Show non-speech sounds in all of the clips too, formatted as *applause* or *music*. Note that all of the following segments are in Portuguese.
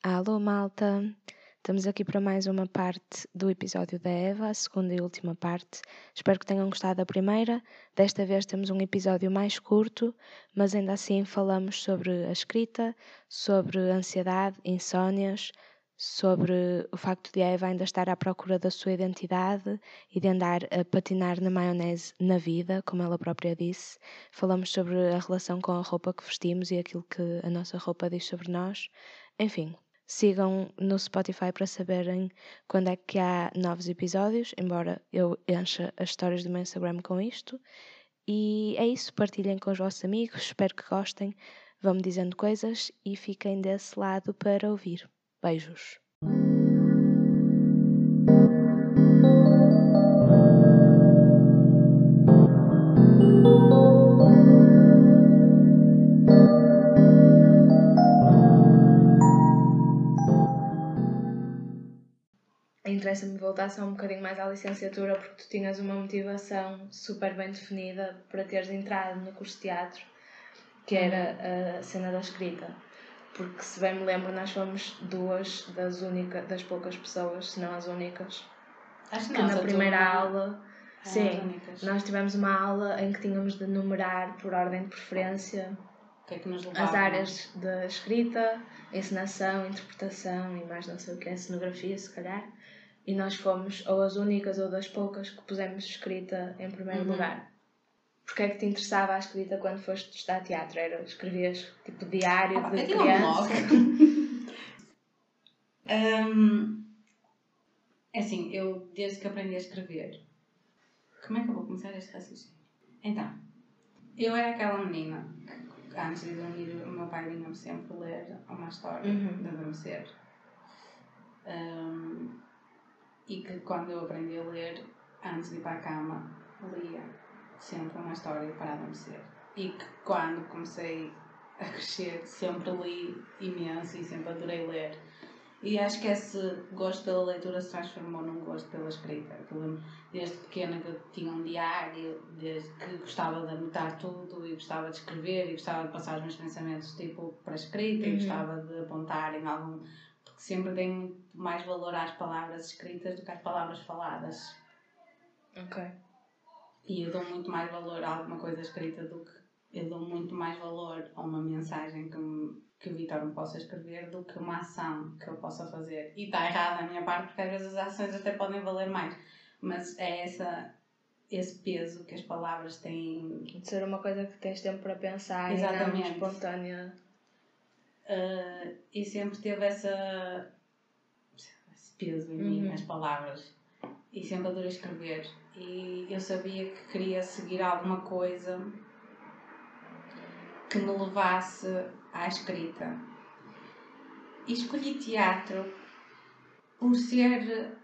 Alô, malta! Estamos aqui para mais uma parte do episódio da Eva, a segunda e última parte. Espero que tenham gostado da primeira. Desta vez temos um episódio mais curto, mas ainda assim falamos sobre a escrita, sobre ansiedade, insónias, sobre o facto de a Eva ainda estar à procura da sua identidade e de andar a patinar na maionese na vida, como ela própria disse. Falamos sobre a relação com a roupa que vestimos e aquilo que a nossa roupa diz sobre nós. Enfim, Sigam no Spotify para saberem quando é que há novos episódios, embora eu encha as histórias do meu Instagram com isto. E é isso, partilhem com os vossos amigos, espero que gostem, vão-me dizendo coisas e fiquem desse lado para ouvir. Beijos! Interessa-me voltar só um bocadinho mais à licenciatura porque tu tinhas uma motivação super bem definida para teres entrado no curso de teatro, que era a cena da escrita. Porque, se bem me lembro, nós fomos duas das, única, das poucas pessoas, se não as únicas, Acho que, nós, na primeira turma, aula. as Sim, únicas. nós tivemos uma aula em que tínhamos de numerar por ordem de preferência que é que as áreas da escrita, encenação, interpretação e mais não sei o que, cenografia, se calhar. E nós fomos ou as únicas ou das poucas que pusemos escrita em primeiro Uhum. lugar. Porquê é que te interessava a escrita quando foste estudar teatro? Era, escrevias tipo diário Ah, de eu um criança? *laughs* Hum, é assim, eu desde que aprendi a escrever. Como é que eu vou começar este raciocínio? Então, eu era aquela menina que antes de dormir o meu pai vinha-me sempre ler uma história Uhum. de adormecer. Hum, e que quando eu aprendi a ler, antes de ir para a cama, lia sempre uma história para adormecer. E que quando comecei a crescer, sempre li imenso e sempre adorei ler. E acho que esse gosto pela leitura se transformou num gosto pela escrita. Que eu lembro desde pequena que eu tinha um diário, desde que gostava de anotar tudo e gostava de escrever e gostava de passar os meus pensamentos tipo para a escrita e Uhum. gostava de apontar em algum. Porque sempre dei muito mais valor às palavras escritas do que às palavras faladas. Ok. E eu dou muito mais valor a alguma coisa escrita do que. Eu dou muito mais valor a uma mensagem que, me- que o Vitor me possa escrever do que uma ação que eu possa fazer. E está errado da minha parte, porque às vezes as ações até podem valer mais. Mas é essa, esse peso que as palavras têm. De ser uma coisa que tens tempo para pensar e Exatamente. não espontânea. Uh, e sempre teve essa, esse peso em mim, Uhum. as palavras. E sempre adorei escrever. E eu sabia que queria seguir alguma coisa que me levasse à escrita. E escolhi teatro por ser,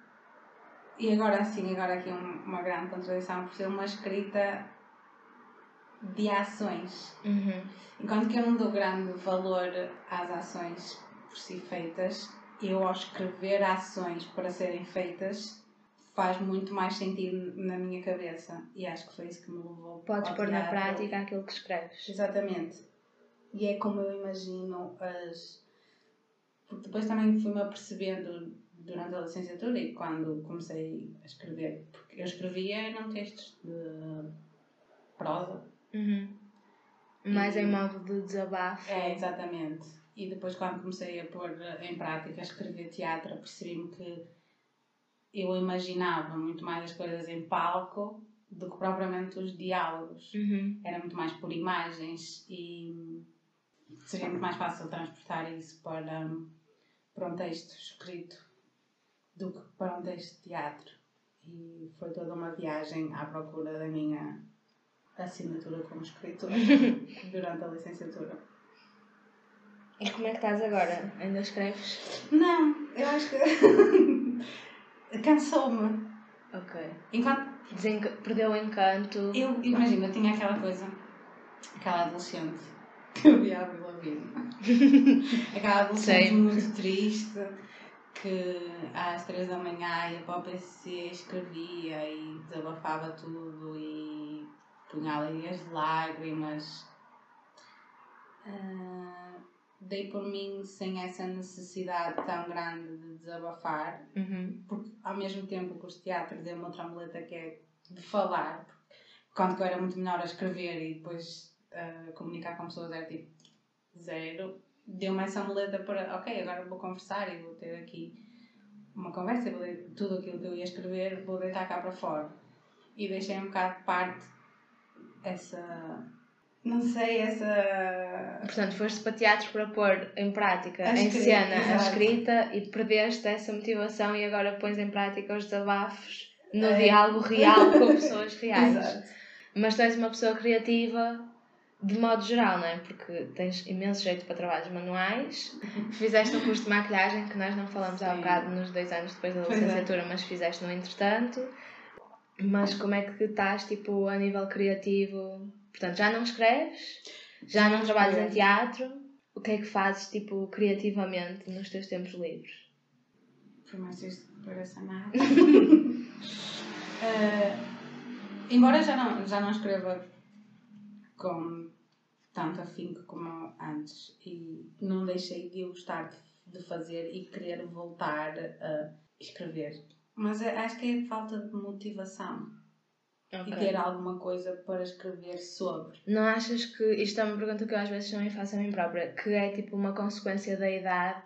e agora assim, agora aqui um- uma grande contradição, por ser uma escrita de ações. Uhum. Enquanto que eu não dou grande valor às ações por si feitas, eu ao escrever ações para serem feitas faz muito mais sentido na minha cabeça. E acho que foi isso que me levou Podes pôr na prática aquilo que escreves. Exatamente. E é como eu imagino as. Porque depois também fui-me apercebendo durante a licenciatura e quando comecei a escrever. Porque eu escrevia não textos de prosa. Uhum. Mais em modo de desabafo. É, exatamente. E depois, quando comecei a pôr em prática, a escrever teatro, percebi-me que eu imaginava muito mais as coisas em palco do que propriamente os diálogos. Uhum. Era muito mais por imagens e seria muito mais fácil transportar isso para, para um texto escrito do que para um texto de teatro. E foi toda uma viagem à procura da minha assinatura como escritora *laughs* durante a licenciatura. E como é que estás agora? Ainda escreves? Não, eu acho que *laughs* cansou-me. Ok. Enquanto Desenca... Perdeu o encanto. eu imagino, eu tinha aquela coisa, aquela adolescente que eu via a Lavigne. *laughs* aquela adolescente Sei. muito triste que às três da manhã ia para o PC, escrevia e desabafava tudo e punha ali as lágrimas. Ah, dei por mim sem essa necessidade tão grande de desabafar, Uhum. porque ao mesmo tempo que os teatros deu-me outra muleta que é de falar, quando eu era muito melhor a escrever e depois a comunicar com pessoas era tipo zero, deu-me essa muleta para, ok, agora vou conversar e vou ter aqui uma conversa, vou tudo aquilo que eu ia escrever vou deitar cá para fora. E deixei um bocado de parte essa, não sei, essa... Portanto, foste para teatros para pôr em prática, A em escrita, cena, a exato. escrita e perdeste essa motivação e agora pões em prática os desabafos no É. diálogo real com *laughs* pessoas reais. Exato. Mas tu és uma pessoa criativa de modo geral, não é? Porque tens imenso jeito para trabalhos manuais. *laughs* Fizeste um curso de maquilhagem que nós não falamos há Sim. bocado nos dois anos depois da é. licenciatura, mas fizeste no entretanto. Mas como é que estás, tipo, a nível criativo? Portanto, já não escreves? Já não trabalhas em teatro? O que é que fazes, tipo, criativamente nos teus tempos livres? Que isto pareça nada. Eh, embora já não, já não escreva com tanto afinco como antes e não deixei de eu gostar de, de fazer e querer voltar a escrever. Mas é- acho que é falta de motivação e ter alguma coisa para escrever sobre. Não achas que isto é uma pergunta que eu às vezes também faço a mim própria, que é tipo uma consequência da idade?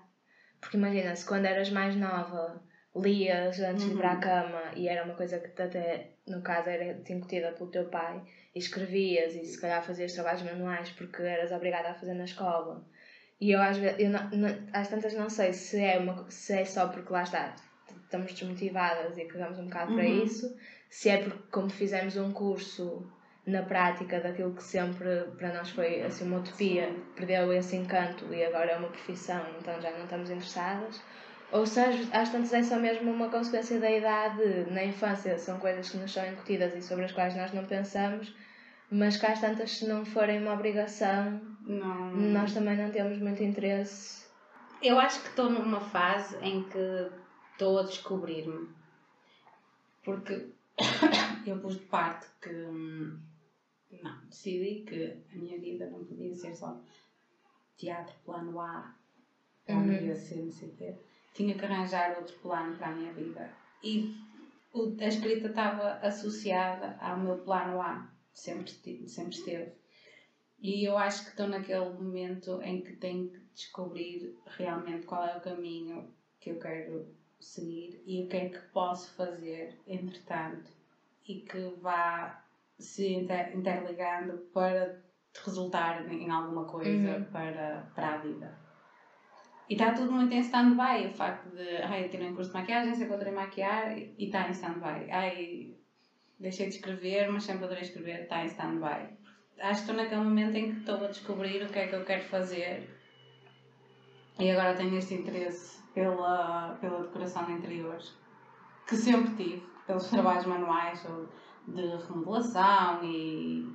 Porque imagina, se quando eras mais nova lias antes de ir para a Uhum. cama e era uma coisa que até, no caso, era te incutida pelo teu pai e escrevias e se calhar fazias trabalhos manuais porque eras obrigada a fazer na escola. E eu às vezes, eu não, não- às tantas não sei se é, uma, se é só porque lá está, estamos desmotivadas e cagamos um bocado para Uhum. isso, se é porque como fizemos um curso na prática daquilo que sempre para nós foi assim uma utopia, perdeu esse encanto e agora é uma profissão, então já não estamos interessadas. Ou se às, às tantas é só mesmo uma consequência da idade, na infância são coisas que nos são incutidas e sobre as quais nós não pensamos, mas que às tantas se não forem uma obrigação, Não. nós também não temos muito interesse. Eu acho que estou numa fase em que estou a descobrir-me. Porque *coughs* eu pus de parte que hum, não, decidi que a minha vida não podia ser só teatro, plano A, Uhum. plano B, C, não sei o quê. Tinha que arranjar outro plano para a minha vida. E a escrita estava associada ao meu plano A, sempre, sempre esteve. E eu acho que estou naquele momento em que tenho que descobrir realmente qual é o caminho que eu quero seguir e o que é que posso fazer entretanto e que vá se inter- interligando para resultar em alguma coisa Uhum. para, para a vida. E está tudo muito em stand-by, o facto de, ai, eu tirei um curso de maquiagem, sempre adorei maquiar e está em stand-by. Ai, deixei de escrever, mas sempre adorei escrever, está em stand-by. Acho que estou naquele momento em que estou a descobrir o que é que eu quero fazer e agora tenho este interesse pela, pela decoração de interiores, que sempre tive, pelos trabalhos manuais de remodelação e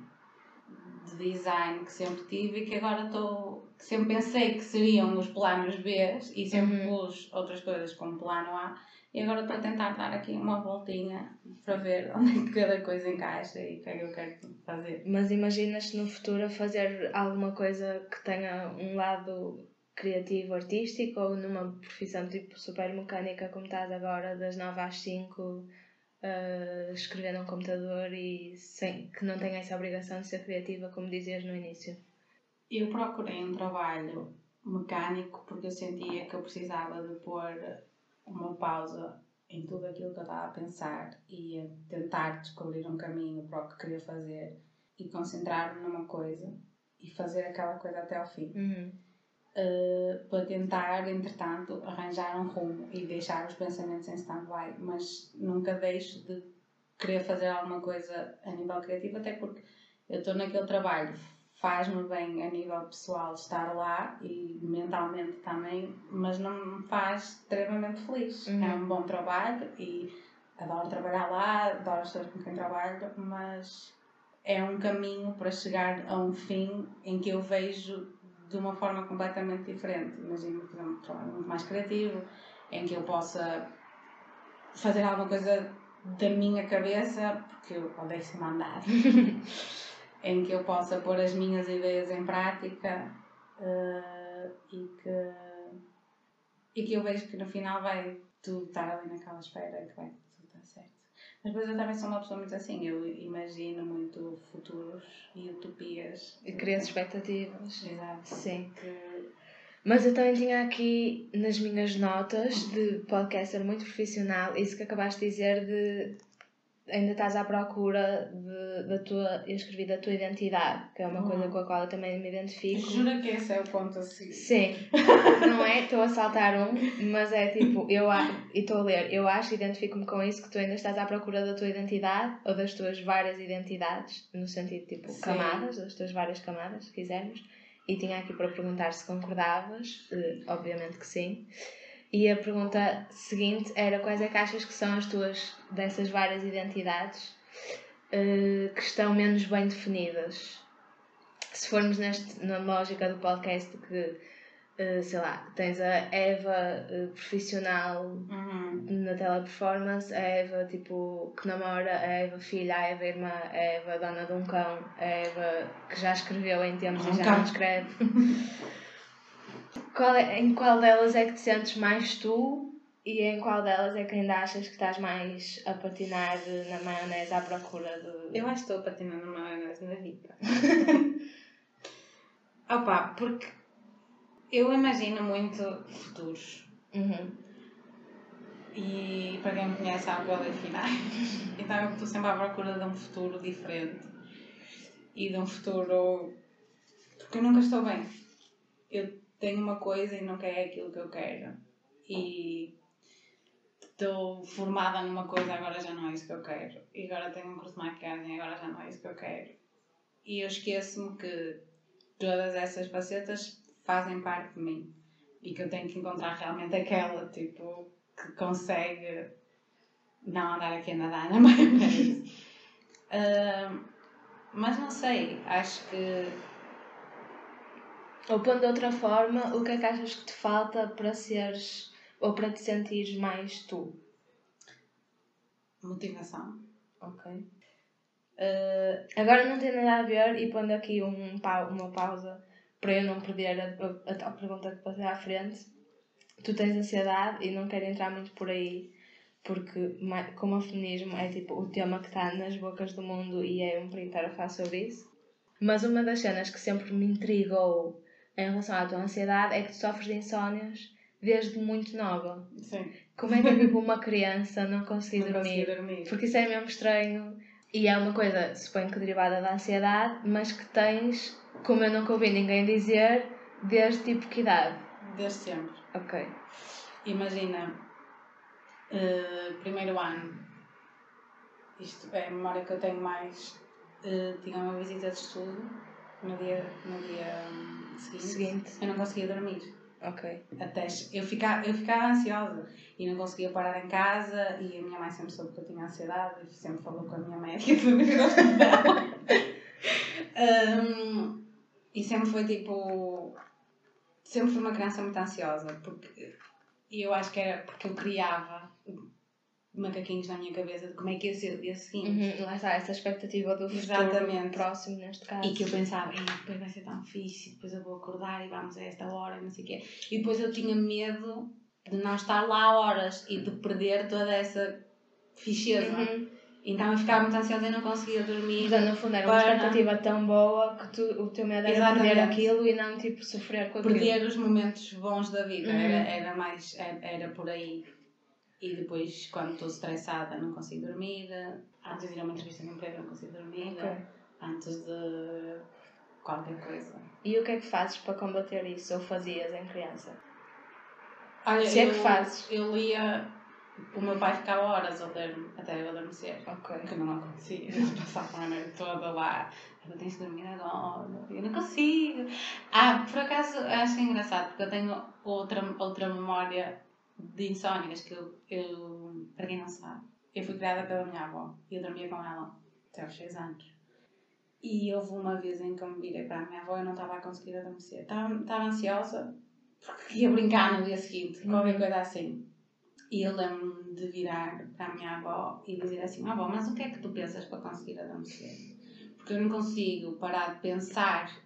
de design que sempre tive e que agora estou. que sempre pensei que seriam os planos B e sempre Uhum. pus outras coisas como plano A e agora estou a tentar dar aqui uma voltinha para ver *laughs* onde é que cada coisa encaixa e o que é que eu quero fazer. Mas imaginas-te no futuro fazer alguma coisa que tenha um lado criativo, artístico ou numa profissão tipo super mecânica como estás agora, das 9 às 5, a escrever num computador e sem, que não tenha essa obrigação de ser criativa, como dizias no início? Eu procurei um trabalho mecânico porque eu sentia que eu precisava de pôr uma pausa em tudo aquilo que eu estava a pensar e a tentar descobrir um caminho para o que queria fazer e concentrar-me numa coisa e fazer aquela coisa até ao fim. Uhum. Uh, para tentar, entretanto, arranjar um rumo e deixar os pensamentos em stand-by, mas nunca deixo de querer fazer alguma coisa a nível criativo, até porque eu estou naquele trabalho, faz-me bem a nível pessoal estar lá e mentalmente também, mas não me faz extremamente feliz. Uhum. É um bom trabalho e adoro trabalhar lá, adoro as pessoas com quem trabalho, mas é um caminho para chegar a um fim em que eu vejo de uma forma completamente diferente. Imagino, um trabalho muito mais criativo, em que eu possa fazer alguma coisa da minha cabeça, porque eu odeio ser mandada, *laughs* em que eu possa pôr as minhas ideias em prática. eh, e que. e que eu vejo que no final vai tudo estar ali naquela espera que vai tudo dar certo. Mas depois eu também sou uma pessoa muito assim, eu imagino muito futuros e utopias. E crias expectativas. Exato. Sim. Que, Mas eu também tinha aqui nas minhas notas de podcaster muito profissional, isso que acabaste de dizer de ainda estás à procura de, da tua, eu escrevi da tua identidade, que é uma Uhum. coisa com a qual eu também me identifico. jura que esse é o ponto a seguir. Sim, *laughs* não é? Estou a saltar um, mas é tipo, eu e estou a ler, eu acho, identifico-me com isso, que tu ainda estás à procura da tua identidade, ou das tuas várias identidades, no sentido tipo Sim. camadas, das tuas várias camadas, se quisermos, e tinha aqui para perguntar se concordavas, eh, obviamente que sim. E a pergunta seguinte era quais é que achas que são as tuas, dessas várias identidades, eh, que estão menos bem definidas? Se formos neste, na lógica do podcast que, eh, sei lá, tens a Eva eh, profissional Uhum. na teleperformance, a Eva tipo que namora, a Eva filha, a Eva irmã, a Eva dona de um cão, a Eva que já escreveu em tempos Um e já cão. não escreve. *laughs* qual é- em qual delas é que te sentes mais tu e em qual delas é que ainda achas que estás mais a patinar na maionese à procura de. Eu acho que estou patinando uma maionese na vida. *laughs* Opa, porque eu imagino muito futuros. Uhum. E para quem me conhece que eu odeio finais. Então eu estou sempre à procura de um futuro diferente. E de um futuro. Porque eu nunca estou bem. Eu tenho uma coisa e nunca é aquilo que eu quero. E estou formada numa coisa, agora já não é isso que eu quero. E agora tenho um curso de maquiagem, agora já não é isso que eu quero. E eu esqueço-me que todas essas facetas fazem parte de mim. E que eu tenho que encontrar realmente aquela, tipo, que consegue não andar aqui a nadar na *laughs* maionese. Ah, mas não sei, acho que Ou pondo de outra forma, o que é que achas que te falta para seres ou para te sentires mais tu? motivação. Ok. Ah, Agora não tem nada a ver e pondo aqui um, uma pausa para eu não perder a, a, tal pergunta que passei à frente. Tu tens ansiedade e não quero entrar muito por aí porque como o feminismo é tipo o tema que está nas bocas do mundo e é um a falar sobre isso. Mas uma das cenas que sempre me intrigou em relação à tua ansiedade é que tu sofres de insónias desde muito nova. sim, Como é que é tipo *laughs* uma criança não conseguir dormir? dormir. Porque isso é mesmo estranho. E é uma coisa, suponho que derivada da ansiedade, mas que tens, como eu nunca ouvi ninguém dizer, desde tipo que idade? Desde sempre. Ok. Imagina, eh, primeiro ano, isto é a memória que eu tenho mais. eh, tinha uma visita de estudo no dia, no dia hum, seguinte. Seguinte. Eu não conseguia dormir. Ok. Até eu ficava, eu ficava ansiosa e não conseguia parar em casa e a minha mãe sempre soube que eu tinha ansiedade e sempre falou com a minha médica vir ao hospital. Hum, e sempre foi tipo. Sempre fui uma criança muito ansiosa porque e eu acho que era porque eu criava macaquinhos na minha cabeça de como é que ia ser o dia seguinte. Uhum. Lá está, essa expectativa do futuro Exatamente. próximo, neste caso. E que eu pensava, "Ei, depois vai ser tão fixe, depois eu vou acordar e vamos a esta hora, não sei o quê. E depois eu tinha medo de não estar lá horas e de perder toda essa ficheza. Uhum. Então eu ficava muito ansiosa e não conseguia dormir. Portanto, no fundo, era uma Para- expectativa tão boa que tu, o teu medo era perder Exatamente. aquilo e não tipo sofrer com aquilo. Perder os momentos bons da vida. Uhum. Era, era mais, era, era por aí. E depois, quando estou estressada, não consigo dormir. Antes de ir a uma entrevista de emprego, não consigo dormir. Ok. Antes de qualquer coisa. E o que é que fazes para combater isso? Ou fazias em criança? Olha, Se é eu, que fazes. Eu lia. O meu pai ficava horas a ler até eu adormecer. Ok. Que não acontecia. *laughs* Eu passava a noite toda lá. Eu tenho que dormir agora. Eu não consigo. Ah, por acaso acho engraçado porque eu tenho outra, outra memória de insónias que eu, eu. Para quem não sabe, eu fui criada pela minha avó e eu dormia com ela até aos 6 anos. E houve uma vez em que eu me virei para a minha avó e não estava a conseguir adormecer. Estava, estava ansiosa porque ia brincar no dia seguinte, qualquer Uhum. coisa assim. E eu lembro-me de virar para a minha avó e dizer assim: Avó, mas o que é que tu pensas para conseguir adormecer? Porque eu não consigo parar de pensar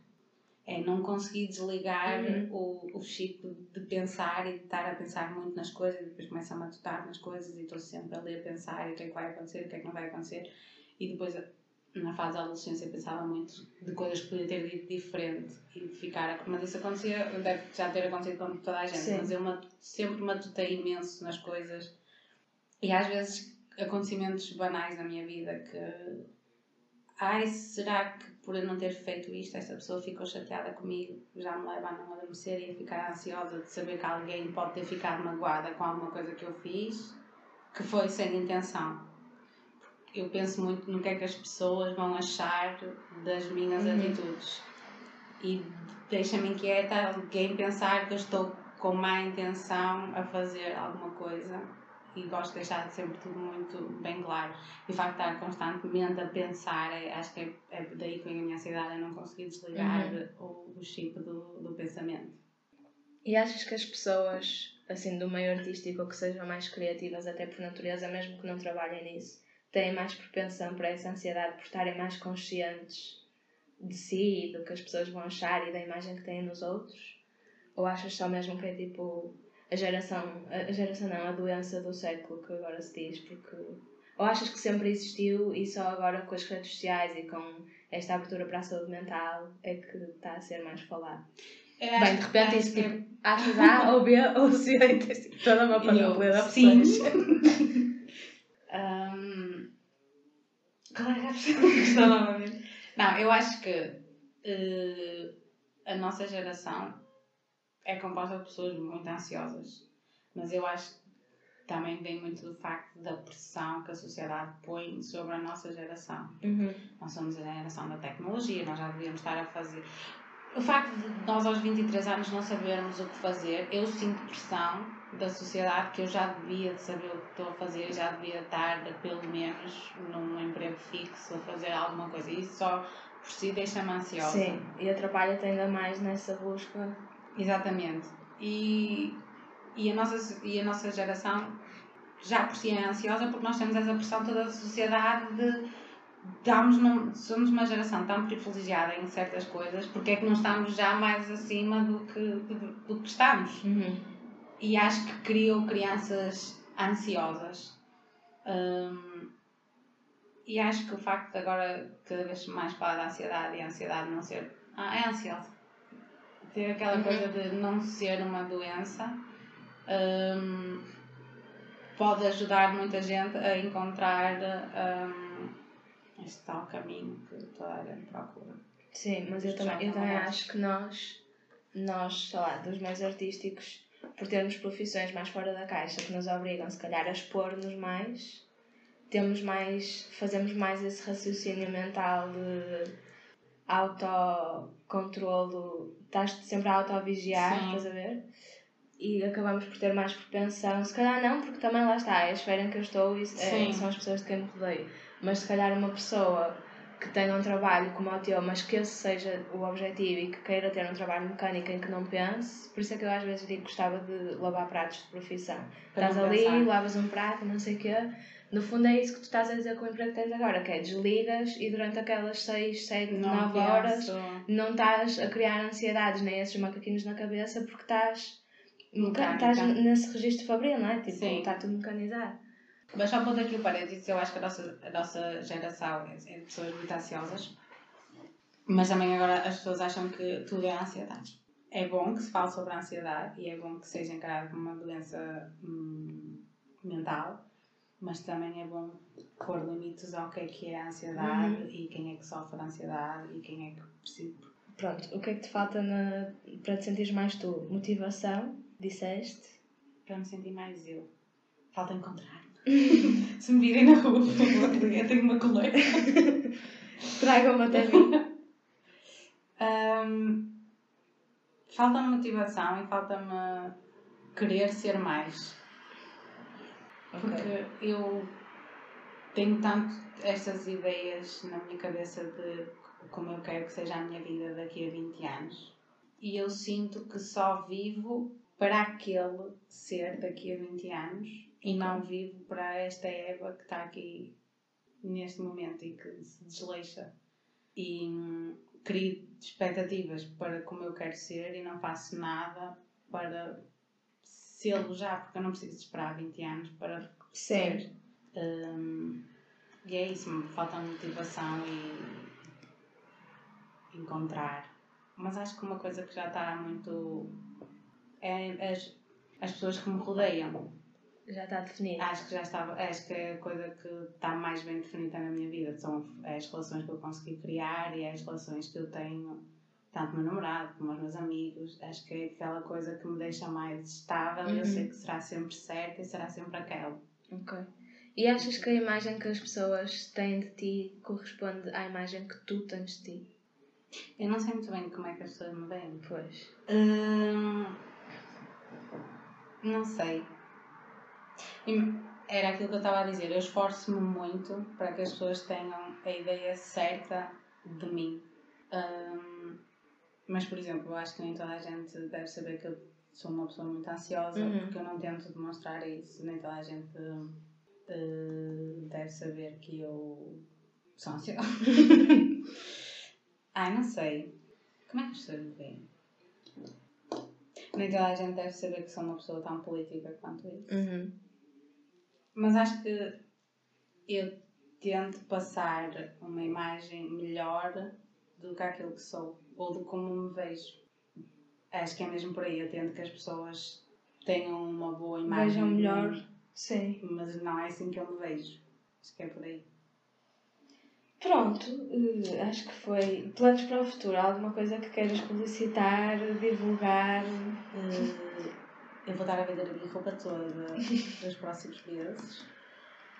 É não conseguir desligar Uhum. o, o chip de pensar e de estar a pensar muito nas coisas e depois começo a matutar nas coisas e estou sempre ali a pensar e o que é que vai acontecer, o que é que não vai acontecer. E depois, na fase da adolescência, pensava muito de coisas que podia ter dito diferente e de ficar. Mas isso acontecia, deve já ter acontecido com toda a gente, Sim. mas eu sempre matutei imenso nas coisas e às vezes acontecimentos banais na minha vida que. Ai, será que por eu não ter feito isto, esta pessoa ficou chateada comigo? Já me leva a não adormecer e a ficar ansiosa de saber que alguém pode ter ficado magoada com alguma coisa que eu fiz que foi sem intenção. Eu penso muito no que é que as pessoas vão achar das minhas Uhum. atitudes. E deixa-me inquieta alguém pensar que eu estou com má intenção a fazer alguma coisa e gosto de deixar sempre tudo muito bem claro. E o facto de estar constantemente a pensar, é- acho que é, é daí que vem a minha ansiedade, é não conseguir desligar o, o chip do, do pensamento. E achas que as pessoas, assim, do meio artístico ou que sejam mais criativas, até por natureza, mesmo que não trabalhem nisso, têm mais propensão para essa ansiedade por estarem mais conscientes de si e do que as pessoas vão achar e da imagem que têm nos outros? Ou achas só mesmo que é tipo a geração, a geração não, a doença do século que agora se diz? Porque. Ou achas que sempre existiu e só agora com as redes sociais e com esta abertura para a saúde mental é que está a ser mais falado? *laughs* Eu Bem, de repente acho isso que- tipo, achas A ou B ou C tipo, toda uma panoplia de sim. opções. *laughs* Ahm, qual era a questão novamente? *laughs* Não, eu acho que eh, a nossa geração é composta de pessoas muito ansiosas, mas eu acho que também vem muito do facto da pressão que a sociedade põe sobre a nossa geração. Uhum. Nós somos a geração da tecnologia, nós já devíamos estar a fazer. O facto de nós aos 23 anos não sabermos o que fazer, eu sinto pressão da sociedade que eu já devia de saber o que estou a fazer, já devia estar pelo menos num emprego fixo a fazer alguma coisa. E isso só por si deixa-me ansiosa. Sim, e atrapalha-te ainda mais nessa busca. Exatamente. E, e, a nossa, e a nossa geração já por si é ansiosa porque nós temos essa pressão toda da sociedade de damos num, somos uma geração tão privilegiada em certas coisas, porque é que não estamos já mais acima do que, do, do que estamos? Uhum. E acho que criou crianças ansiosas. Hum, e acho que o facto de agora cada vez mais falar da ansiedade e a ansiedade não ser. Ah, é ansiosa. Ter aquela Uhum. coisa de não ser uma doença hum, pode ajudar muita gente a encontrar hum, este tal caminho que toda a gente procura. Sim, mas eu também, eu também acho. acho que nós, nós, sei lá, dos meios artísticos, por termos profissões mais fora da caixa que nos obrigam, se calhar, a expor-nos mais, temos mais, fazemos mais esse raciocínio mental de autocontrolo, estás sempre a autovigiar, estás a ver? E acabamos por ter mais propensão, se calhar não, porque também lá está, é a esfera em que eu estou e é, são as pessoas de quem me rodeio. Mas se calhar uma pessoa que tenha um trabalho como o teu, mas que esse seja o objetivo e que queira ter um trabalho mecânico em que não pense, por isso é que eu às vezes digo que gostava de lavar pratos de profissão. Para estás ali, pensar. lavas um prato, não sei o quê. No fundo é isso que tu estás a dizer com o emprego que tens agora, que é desligas e durante aquelas 6, 7, Não 9 horas não estás a criar ansiedades nem esses macaquinhos na cabeça porque estás, estás nesse registro fabril, não é? Tipo, Sim. está tudo mecanizado. Mas só pondo aqui o parênteses, eu acho que a nossa, a nossa geração é é de pessoas muito ansiosas, mas também agora as pessoas acham que tudo é ansiedade. É bom que se fale sobre a ansiedade e é bom que seja encarado como uma doença hum, mental, mas também é bom pôr limites ao que é que é a ansiedade Uhum. e quem é que sofre de ansiedade e quem é que precisa. Pronto, o que é que te falta na, para te sentires mais tu? Motivação, disseste. Para me sentir mais eu. Falta encontrar-me. *laughs* *laughs* Se me virem na rua, por favor, eu tenho uma coleira. *laughs* Tragam-me até mim. Hum, falta-me motivação e falta-me querer ser mais. Porque eu tenho tanto estas ideias na minha cabeça de como eu quero que seja a minha vida daqui a 20 anos. E eu sinto que só vivo para aquele ser daqui a 20 anos e não vivo para esta Eva que está aqui neste momento e que se desleixa. E crio expectativas para como eu quero ser e não faço nada para sê-lo já, porque eu não preciso esperar 20 anos para ser. Um, e é isso, falta motivação e encontrar. Mas acho que uma coisa que já está muito. é as, as pessoas que me rodeiam. Já está definida. Acho que já estava. Acho que é a coisa que está mais bem definida na minha vida. São as relações que eu consegui criar e as relações que eu tenho, tanto meu namorado como os meus amigos. Acho que é aquela coisa que me deixa mais estável uhum. e eu sei que será sempre certa e será sempre aquela. Ok. E achas que a imagem que as pessoas têm de ti corresponde à imagem que tu tens de ti? Eu não sei muito bem como é que as pessoas me veem. Pois. Hum, não sei. Era aquilo que eu estava a dizer. Eu esforço-me muito para que as pessoas tenham a ideia certa de mim. Hum, mas, por exemplo, eu acho que nem toda a gente deve saber que eu sou uma pessoa muito ansiosa, uhum. porque eu não tento demonstrar isso. Nem toda a gente uh, deve saber que eu sou ansiosa. *laughs* Ai, não sei. Como é que as pessoas me veem? Nem toda a gente deve saber que sou uma pessoa tão política quanto isso. Uhum. Mas acho que eu tento passar uma imagem melhor do que aquilo que sou ou de como me vejo. Acho que é mesmo por aí. Eu tento que as pessoas tenham uma boa imagem. Vejam melhor, sim. Mas não é assim que eu me vejo. Acho que é por aí. Pronto, uh, acho que foi. Planos para o futuro, alguma coisa que queiras publicitar, divulgar? Uh, eu vou dar a vender a minha roupa toda *laughs* nos próximos meses.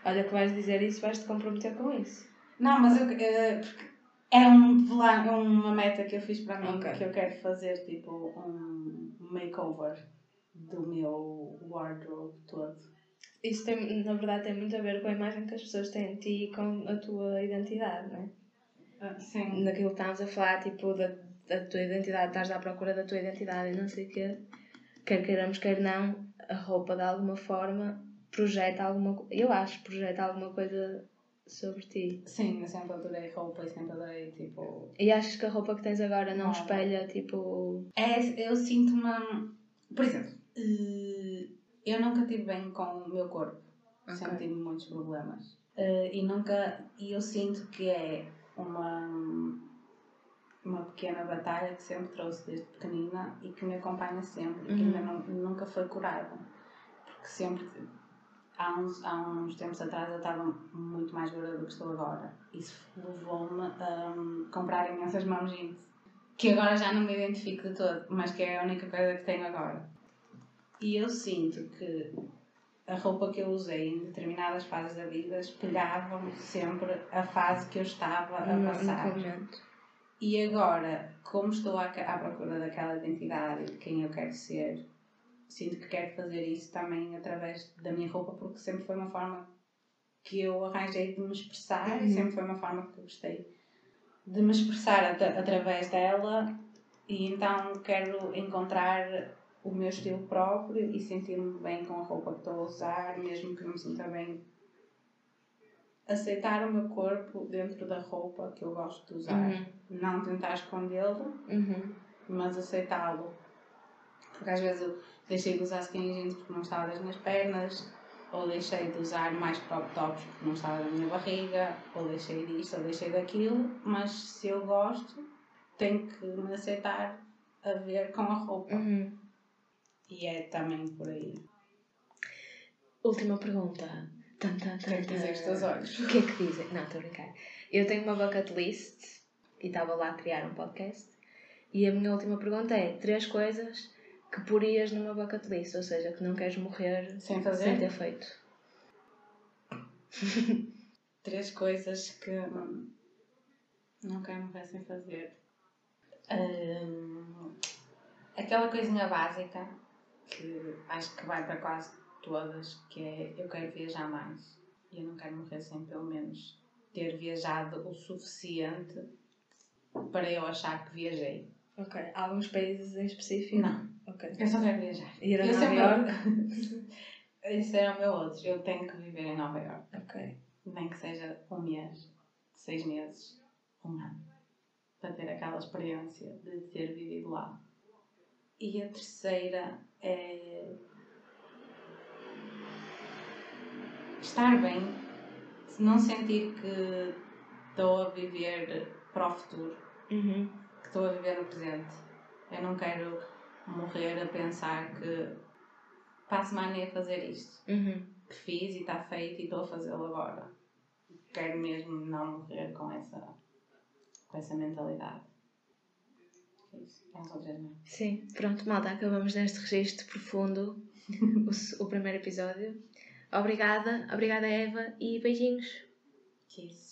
Olha que vais dizer isso, vais te comprometer com isso. Não, mas eu, uh, é um plano, uma meta que eu fiz para mim okay. que eu quero fazer tipo um makeover do meu wardrobe todo isso tem, na verdade tem muito a ver com a imagem que as pessoas têm de ti e com a tua identidade, não é? Ah, sim. Naquilo que estamos a falar, tipo, da, da tua identidade, estás à procura da tua identidade e não sei o quê. Quer queiramos, quer não, a roupa de alguma forma projeta alguma Eu acho projeta alguma coisa sobre ti. Sim, eu sempre adorei roupa e sempre adorei, tipo... E achas que a roupa que tens agora não espelha, tipo... É, eu sinto-me... Por exemplo... Uh eu nunca tive bem com o meu corpo. Okay. Sempre tive muitos problemas. Uh, e nunca. E eu sinto que é uma. Uma pequena batalha que sempre trouxe desde pequenina e que me acompanha sempre, uhum. que ainda não, nunca foi curada. Porque sempre há uns, há uns tempos atrás eu estava muito mais gorda do que estou agora. Isso levou-me a um, comprar imensas mãos jeans. Que agora já não me identifico de todo, mas que é a única coisa que tenho agora. E eu sinto que a roupa que eu usei em determinadas fases da vida espelhava sempre a fase que eu estava a passar. E agora, como estou à, à procura daquela identidade de quem eu quero ser, sinto que quero fazer isso também através da minha roupa, porque sempre foi uma forma que eu arranjei de me expressar uhum. e sempre foi uma forma que eu gostei de me expressar at através dela. E então quero encontrar o meu estilo próprio e sentir-me bem com a roupa que estou a usar, mesmo que não me sinta bem. Aceitar o meu corpo dentro da roupa que eu gosto de usar. Uhum. Não tentar escondê-lo, uhum. mas aceitá-lo. Porque às vezes eu deixei de usar skinny jeans porque não estava das minhas pernas, ou deixei de usar mais crop tops porque não estava da minha barriga, ou deixei disto, ou deixei daquilo, mas se eu gosto, tenho que me aceitar a ver com a roupa. Uhum. E é também por aí. Última pergunta. Tan, tan, tan, que dizer os teus olhos? O que é que dizem? Não, estou a brincar. Eu tenho uma bucket list e estava lá a criar um podcast. E a minha última pergunta é: três coisas que porias numa bucket list, ou seja, que não queres morrer sem, fazer? sem ter feito. *laughs* três coisas que não quero morrer sem fazer. Um, aquela coisinha básica que acho que vai para quase todas, que é eu quero viajar mais. E eu não quero morrer sem pelo menos ter viajado o suficiente para eu achar que viajei. Ok. Alguns países em específico? Não. Ok. Eu só quero viajar. Ir a eu Nova York? Esse era o meu outro. Eu tenho que viver em Nova York. Ok. Nem que seja um mês, seis meses, um ano. para ter aquela experiência de ter vivido lá. E a terceira é estar bem, não sentir que estou a viver para o futuro, Uhum. Que estou a viver no presente. Eu não quero morrer a pensar que para a semana ia fazer isto. Uhum. Que fiz e está feito e estou a fazê-lo agora. Quero mesmo não morrer com essa, com essa mentalidade. É é? Sim, pronto, malta, acabamos neste registro profundo o, o primeiro episódio. Obrigada, obrigada Eva e beijinhos. Kiss.